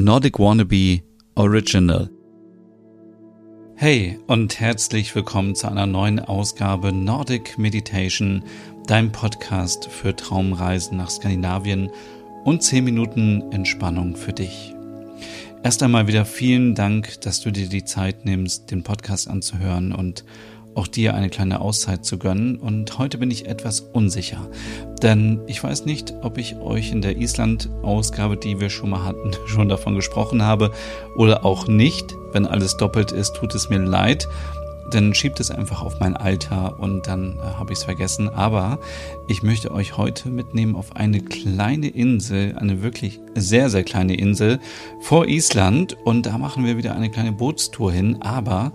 Nordic Wannabe Original. Hey und herzlich willkommen zu einer neuen Ausgabe Nordic Meditation, dein Podcast für Traumreisen nach Skandinavien und 10 Minuten Entspannung für dich. Erst einmal wieder vielen Dank, dass du dir die Zeit nimmst, den Podcast anzuhören und auch dir eine kleine Auszeit zu gönnen. Und heute bin ich etwas unsicher, denn ich weiß nicht, ob ich euch in der Island-Ausgabe, die wir schon mal hatten, schon davon gesprochen habe oder auch nicht. Wenn alles doppelt ist, tut es mir leid. Dann schiebt es einfach auf mein Alter und dann äh, habe ich es vergessen. Aber ich möchte euch heute mitnehmen auf eine kleine Insel, eine wirklich sehr, sehr kleine Insel vor Island. Und da machen wir wieder eine kleine Bootstour hin. Aber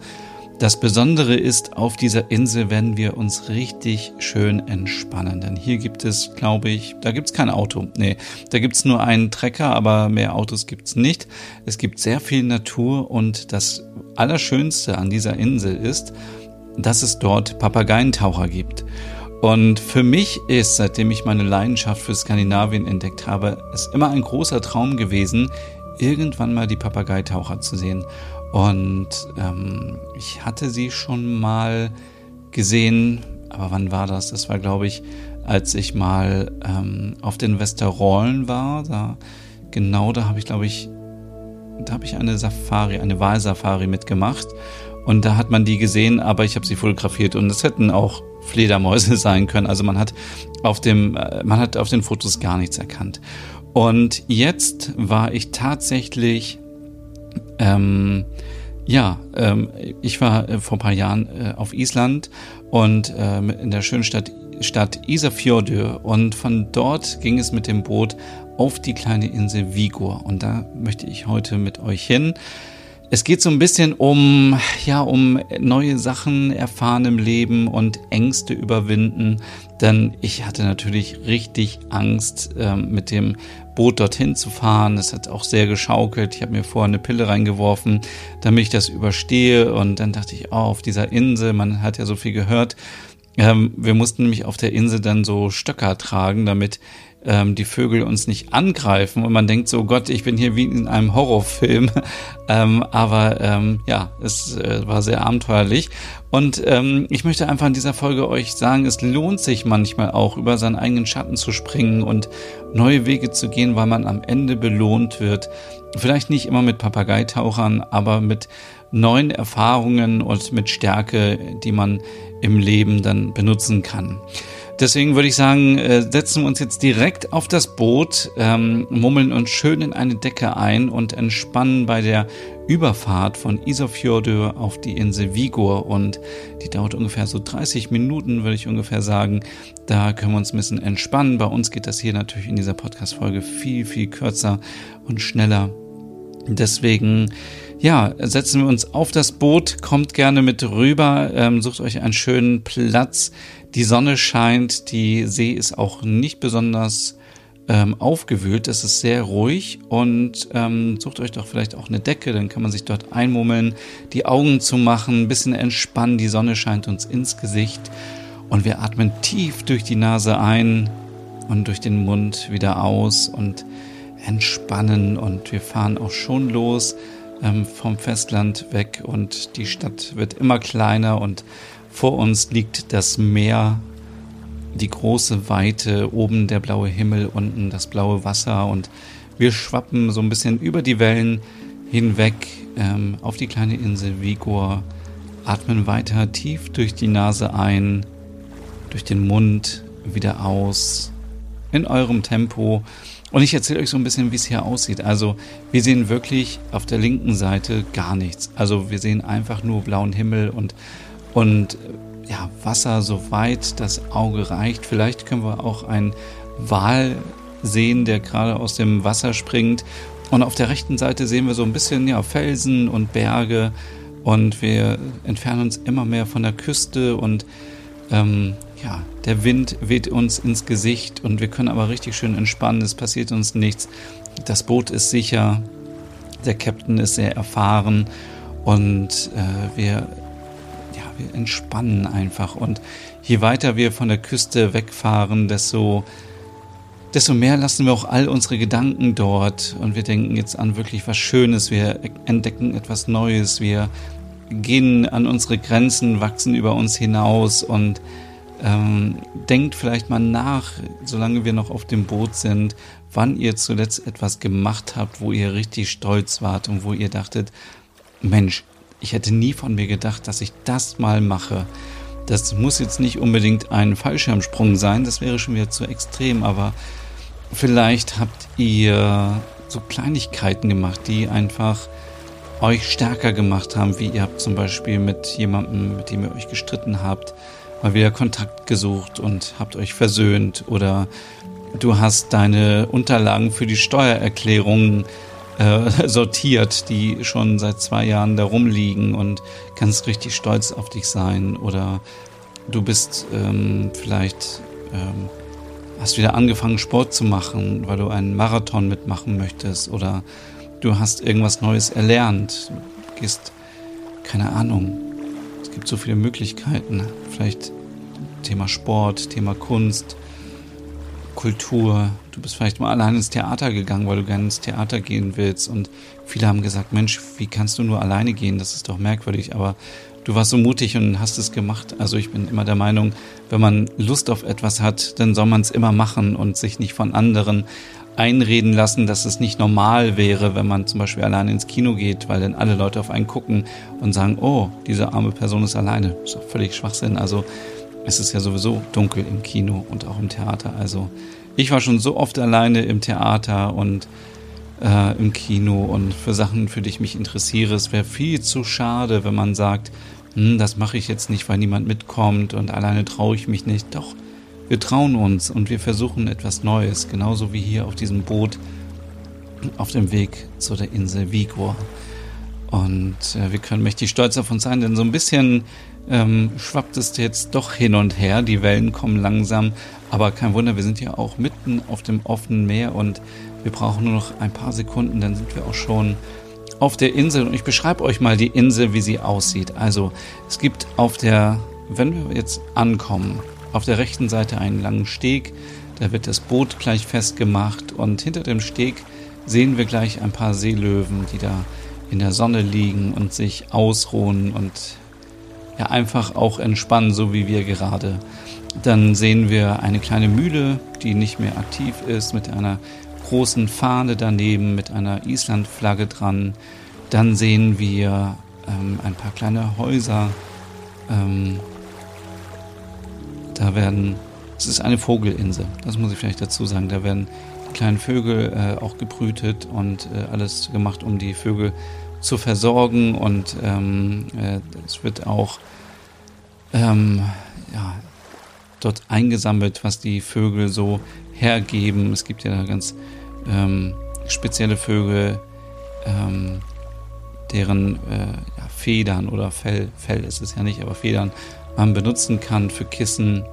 das Besondere ist, auf dieser Insel werden wir uns richtig schön entspannen. Denn hier gibt es, glaube ich, da gibt es kein Auto. Nee, da gibt es nur einen Trecker, aber mehr Autos gibt es nicht. Es gibt sehr viel Natur und das Allerschönste an dieser Insel ist, dass es dort Papageientaucher gibt. Und für mich ist, seitdem ich meine Leidenschaft für Skandinavien entdeckt habe, es immer ein großer Traum gewesen, irgendwann mal die Papageitaucher zu sehen. Und ähm, ich hatte sie schon mal gesehen, aber wann war das? Das war, glaube ich, als ich mal ähm, auf den Westerrollen war. Da, genau da habe ich, glaube ich, da habe ich eine Safari, eine Wahlsafari mitgemacht. Und da hat man die gesehen, aber ich habe sie fotografiert und es hätten auch Fledermäuse sein können. Also man hat auf dem, äh, man hat auf den Fotos gar nichts erkannt. Und jetzt war ich tatsächlich ähm, ja, ähm, ich war äh, vor ein paar Jahren äh, auf Island und äh, in der schönen Stadt, Stadt Isafjordur und von dort ging es mit dem Boot auf die kleine Insel Vigur und da möchte ich heute mit euch hin. Es geht so ein bisschen um, ja, um neue Sachen erfahren im Leben und Ängste überwinden. Denn ich hatte natürlich richtig Angst, ähm, mit dem Boot dorthin zu fahren. Es hat auch sehr geschaukelt. Ich habe mir vorher eine Pille reingeworfen, damit ich das überstehe. Und dann dachte ich, oh, auf dieser Insel, man hat ja so viel gehört. Ähm, wir mussten nämlich auf der Insel dann so Stöcker tragen, damit ähm, die Vögel uns nicht angreifen und man denkt so, Gott, ich bin hier wie in einem Horrorfilm. ähm, aber ähm, ja, es äh, war sehr abenteuerlich. Und ähm, ich möchte einfach in dieser Folge euch sagen, es lohnt sich manchmal auch über seinen eigenen Schatten zu springen und neue Wege zu gehen, weil man am Ende belohnt wird. Vielleicht nicht immer mit Papageitauchern, aber mit neuen Erfahrungen und mit Stärke, die man im Leben dann benutzen kann. Deswegen würde ich sagen, äh, setzen wir uns jetzt direkt auf das Boot, ähm, mummeln uns schön in eine Decke ein und entspannen bei der Überfahrt von Isofjordur auf die Insel Vigur und die dauert ungefähr so 30 Minuten, würde ich ungefähr sagen. Da können wir uns ein bisschen entspannen. Bei uns geht das hier natürlich in dieser Podcast-Folge viel, viel kürzer und schneller. Deswegen ja, setzen wir uns auf das Boot, kommt gerne mit rüber, ähm, sucht euch einen schönen Platz. Die Sonne scheint, die See ist auch nicht besonders ähm, aufgewühlt, es ist sehr ruhig und ähm, sucht euch doch vielleicht auch eine Decke, dann kann man sich dort einmummeln, die Augen zu machen, ein bisschen entspannen, die Sonne scheint uns ins Gesicht und wir atmen tief durch die Nase ein und durch den Mund wieder aus und entspannen. Und wir fahren auch schon los ähm, vom Festland weg und die Stadt wird immer kleiner und vor uns liegt das Meer, die große Weite, oben der blaue Himmel, unten das blaue Wasser und wir schwappen so ein bisschen über die Wellen hinweg ähm, auf die kleine Insel Vigor, atmen weiter tief durch die Nase ein, durch den Mund wieder aus, in eurem Tempo und ich erzähle euch so ein bisschen, wie es hier aussieht. Also wir sehen wirklich auf der linken Seite gar nichts. Also wir sehen einfach nur blauen Himmel und, und ja, Wasser, soweit das Auge reicht. Vielleicht können wir auch einen Wal sehen, der gerade aus dem Wasser springt. Und auf der rechten Seite sehen wir so ein bisschen ja, Felsen und Berge. Und wir entfernen uns immer mehr von der Küste und ähm, ja, der Wind weht uns ins Gesicht und wir können aber richtig schön entspannen. Es passiert uns nichts. Das Boot ist sicher. Der Captain ist sehr erfahren und äh, wir, entspannen einfach. Und je weiter wir von der Küste wegfahren, desto desto mehr lassen wir auch all unsere Gedanken dort. Und wir denken jetzt an wirklich was Schönes, wir entdecken etwas Neues, wir gehen an unsere Grenzen, wachsen über uns hinaus und ähm, denkt vielleicht mal nach, solange wir noch auf dem Boot sind, wann ihr zuletzt etwas gemacht habt, wo ihr richtig stolz wart und wo ihr dachtet, Mensch, ich hätte nie von mir gedacht, dass ich das mal mache. Das muss jetzt nicht unbedingt ein Fallschirmsprung sein, das wäre schon wieder zu extrem, aber vielleicht habt ihr so Kleinigkeiten gemacht, die einfach euch stärker gemacht haben, wie ihr habt zum Beispiel mit jemandem, mit dem ihr euch gestritten habt, mal wieder Kontakt gesucht und habt euch versöhnt oder du hast deine Unterlagen für die Steuererklärung äh, sortiert, die schon seit zwei Jahren da rumliegen und kannst richtig stolz auf dich sein. Oder du bist ähm, vielleicht ähm, hast wieder angefangen Sport zu machen, weil du einen Marathon mitmachen möchtest. Oder du hast irgendwas Neues erlernt, du gehst keine Ahnung. Es gibt so viele Möglichkeiten, vielleicht Thema Sport, Thema Kunst, Kultur. Du bist vielleicht mal allein ins Theater gegangen, weil du gerne ins Theater gehen willst. Und viele haben gesagt, Mensch, wie kannst du nur alleine gehen? Das ist doch merkwürdig. Aber du warst so mutig und hast es gemacht. Also ich bin immer der Meinung, wenn man Lust auf etwas hat, dann soll man es immer machen und sich nicht von anderen einreden lassen, dass es nicht normal wäre, wenn man zum Beispiel alleine ins Kino geht, weil dann alle Leute auf einen gucken und sagen, oh, diese arme Person ist alleine. Das ist doch völlig Schwachsinn. Also es ist ja sowieso dunkel im Kino und auch im Theater. Also ich war schon so oft alleine im Theater und äh, im Kino und für Sachen, für die ich mich interessiere. Es wäre viel zu schade, wenn man sagt, hm, das mache ich jetzt nicht, weil niemand mitkommt und alleine traue ich mich nicht. Doch, wir trauen uns und wir versuchen etwas Neues, genauso wie hier auf diesem Boot auf dem Weg zu der Insel Vigor. Und äh, wir können mächtig stolz auf uns sein, denn so ein bisschen ähm, schwappt es jetzt doch hin und her. Die Wellen kommen langsam, aber kein Wunder, wir sind ja auch mitten auf dem offenen Meer und wir brauchen nur noch ein paar Sekunden, dann sind wir auch schon auf der Insel. Und ich beschreibe euch mal die Insel, wie sie aussieht. Also es gibt auf der, wenn wir jetzt ankommen, auf der rechten Seite einen langen Steg. Da wird das Boot gleich festgemacht und hinter dem Steg sehen wir gleich ein paar Seelöwen, die da in der Sonne liegen und sich ausruhen und ja einfach auch entspannen, so wie wir gerade. Dann sehen wir eine kleine Mühle, die nicht mehr aktiv ist, mit einer großen Fahne daneben, mit einer Islandflagge dran. Dann sehen wir ähm, ein paar kleine Häuser. Ähm, da werden, es ist eine Vogelinsel, das muss ich vielleicht dazu sagen. Da werden kleinen Vögel äh, auch gebrütet und äh, alles gemacht, um die Vögel zu versorgen und ähm, äh, es wird auch ähm, ja, dort eingesammelt, was die Vögel so hergeben. Es gibt ja ganz ähm, spezielle Vögel, ähm, deren äh, ja, Federn oder Fell, Fell ist es ja nicht, aber Federn man benutzen kann für Kissen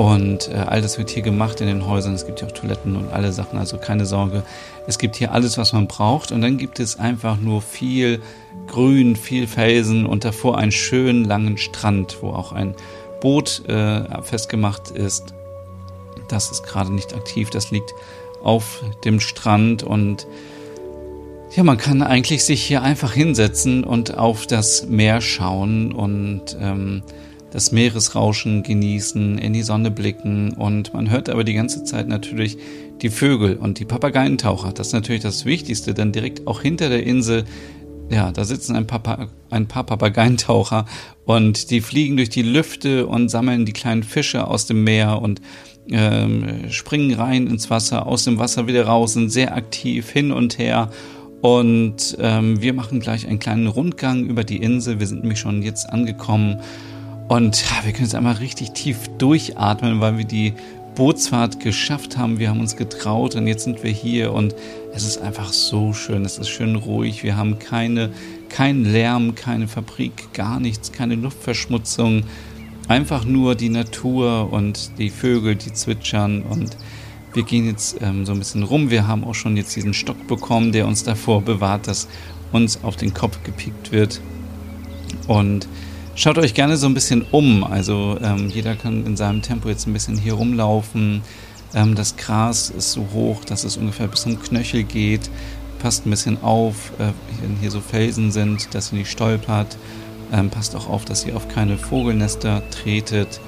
und äh, all das wird hier gemacht in den Häusern. Es gibt ja auch Toiletten und alle Sachen, also keine Sorge. Es gibt hier alles, was man braucht. Und dann gibt es einfach nur viel Grün, viel Felsen und davor einen schönen langen Strand, wo auch ein Boot äh, festgemacht ist. Das ist gerade nicht aktiv, das liegt auf dem Strand und ja, man kann eigentlich sich hier einfach hinsetzen und auf das Meer schauen und ähm, das Meeresrauschen genießen, in die Sonne blicken und man hört aber die ganze Zeit natürlich die Vögel und die Papageientaucher. Das ist natürlich das Wichtigste, denn direkt auch hinter der Insel, ja, da sitzen ein paar, ein paar Papageientaucher und die fliegen durch die Lüfte und sammeln die kleinen Fische aus dem Meer und ähm, springen rein ins Wasser, aus dem Wasser wieder raus, sind sehr aktiv hin und her. Und ähm, wir machen gleich einen kleinen Rundgang über die Insel. Wir sind nämlich schon jetzt angekommen und ja, wir können jetzt einmal richtig tief durchatmen, weil wir die Bootsfahrt geschafft haben. Wir haben uns getraut und jetzt sind wir hier und es ist einfach so schön. Es ist schön ruhig. Wir haben keine, keinen Lärm, keine Fabrik, gar nichts, keine Luftverschmutzung. Einfach nur die Natur und die Vögel, die zwitschern und wir gehen jetzt ähm, so ein bisschen rum. Wir haben auch schon jetzt diesen Stock bekommen, der uns davor bewahrt, dass uns auf den Kopf gepickt wird. Und Schaut euch gerne so ein bisschen um. Also ähm, jeder kann in seinem Tempo jetzt ein bisschen hier rumlaufen. Ähm, das Gras ist so hoch, dass es ungefähr bis zum Knöchel geht. Passt ein bisschen auf, äh, wenn hier so Felsen sind, dass ihr nicht stolpert. Ähm, passt auch auf, dass ihr auf keine Vogelnester tretet.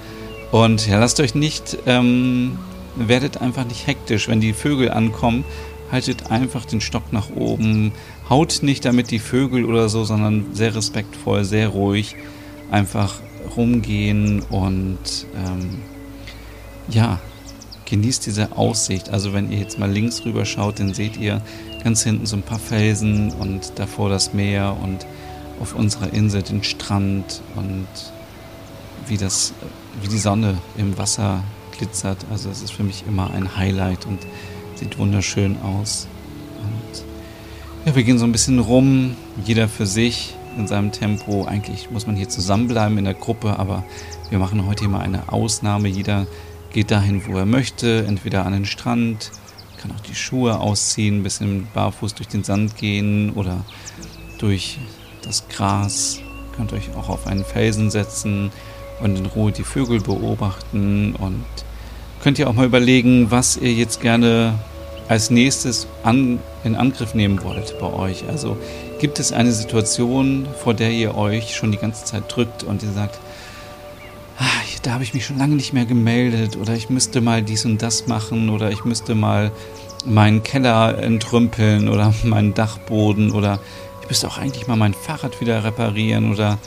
Und ja, lasst euch nicht, ähm, werdet einfach nicht hektisch, wenn die Vögel ankommen. Haltet einfach den Stock nach oben. Haut nicht damit die Vögel oder so, sondern sehr respektvoll, sehr ruhig. Einfach rumgehen und ähm, ja, genießt diese Aussicht. Also wenn ihr jetzt mal links rüber schaut, dann seht ihr ganz hinten so ein paar Felsen und davor das Meer und auf unserer Insel den Strand und wie das, wie die Sonne im Wasser glitzert. Also es ist für mich immer ein Highlight und sieht wunderschön aus. Und ja, wir gehen so ein bisschen rum, jeder für sich in seinem Tempo. Eigentlich muss man hier zusammenbleiben in der Gruppe, aber wir machen heute mal eine Ausnahme. Jeder geht dahin, wo er möchte, entweder an den Strand, kann auch die Schuhe ausziehen, ein bisschen barfuß durch den Sand gehen oder durch das Gras. Könnt euch auch auf einen Felsen setzen und in Ruhe die Vögel beobachten und könnt ihr auch mal überlegen, was ihr jetzt gerne als nächstes an, in Angriff nehmen wollt bei euch. Also gibt es eine Situation, vor der ihr euch schon die ganze Zeit drückt und ihr sagt, ah, da habe ich mich schon lange nicht mehr gemeldet oder ich müsste mal dies und das machen oder ich müsste mal meinen Keller entrümpeln oder meinen Dachboden oder ich müsste auch eigentlich mal mein Fahrrad wieder reparieren oder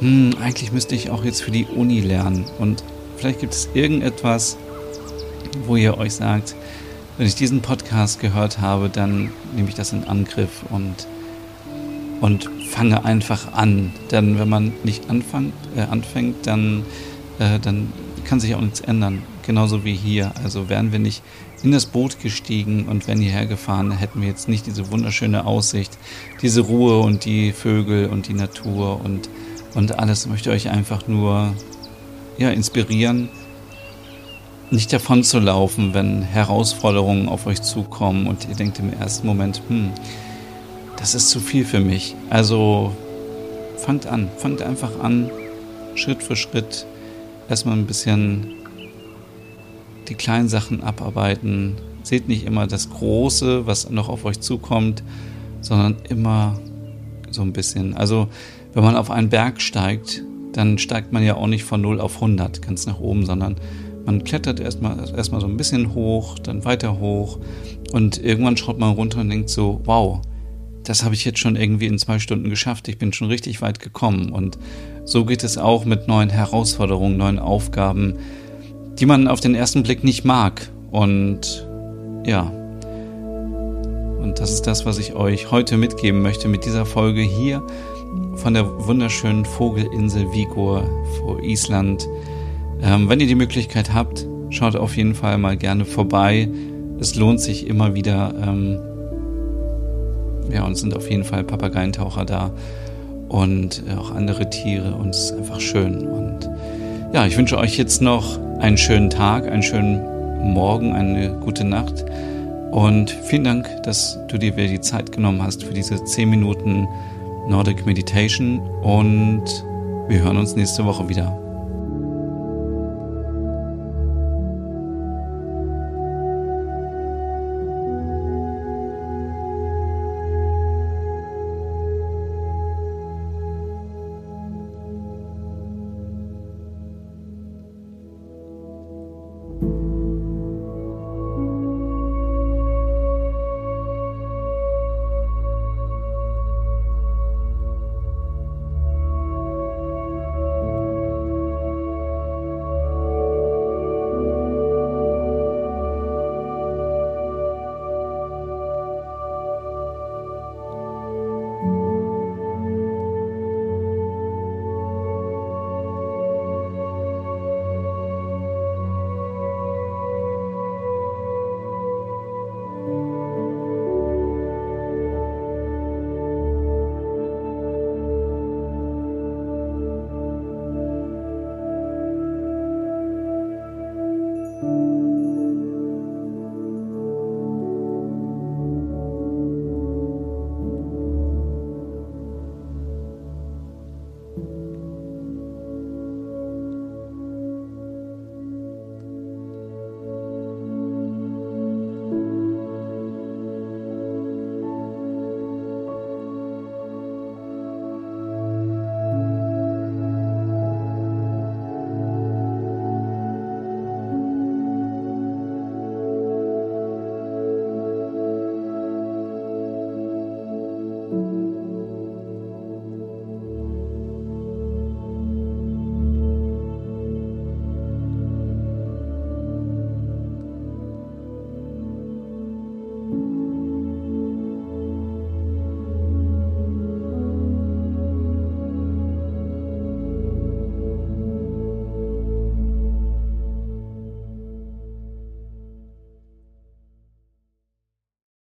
hm, eigentlich müsste ich auch jetzt für die Uni lernen. Und vielleicht gibt es irgendetwas, wo ihr euch sagt, wenn ich diesen Podcast gehört habe, dann nehme ich das in Angriff und, und fange einfach an. Denn wenn man nicht anfängt, äh, anfängt dann, äh, dann kann sich auch nichts ändern. Genauso wie hier. Also wären wir nicht in das Boot gestiegen und wären hierher gefahren, hätten wir jetzt nicht diese wunderschöne Aussicht, diese Ruhe und die Vögel und die Natur und, und alles. Ich möchte euch einfach nur ja, inspirieren, nicht davon zu laufen, wenn Herausforderungen auf euch zukommen und ihr denkt im ersten Moment, hm, das ist zu viel für mich. Also fangt an, fangt einfach an, Schritt für Schritt, erstmal ein bisschen die kleinen Sachen abarbeiten. Seht nicht immer das Große, was noch auf euch zukommt, sondern immer so ein bisschen. Also wenn man auf einen Berg steigt, dann steigt man ja auch nicht von 0 auf 100 ganz nach oben, sondern man klettert erstmal erstmal so ein bisschen hoch, dann weiter hoch und irgendwann schaut man runter und denkt so, wow, das habe ich jetzt schon irgendwie in zwei Stunden geschafft. Ich bin schon richtig weit gekommen. Und so geht es auch mit neuen Herausforderungen, neuen Aufgaben, die man auf den ersten Blick nicht mag. Und ja, und das ist das, was ich euch heute mitgeben möchte mit dieser Folge hier von der wunderschönen Vogelinsel Vigor vor Island. Ähm, wenn ihr die Möglichkeit habt, schaut auf jeden Fall mal gerne vorbei. Es lohnt sich immer wieder. Ähm, ja, und es sind auf jeden Fall Papageientaucher da und äh, auch andere Tiere und es ist einfach schön. Und ja, ich wünsche euch jetzt noch einen schönen Tag, einen schönen Morgen, eine gute Nacht. Und vielen Dank, dass du dir wieder die Zeit genommen hast für diese 10 Minuten Nordic Meditation. Und wir hören uns nächste Woche wieder.